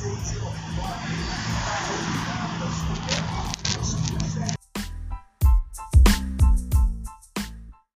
Street.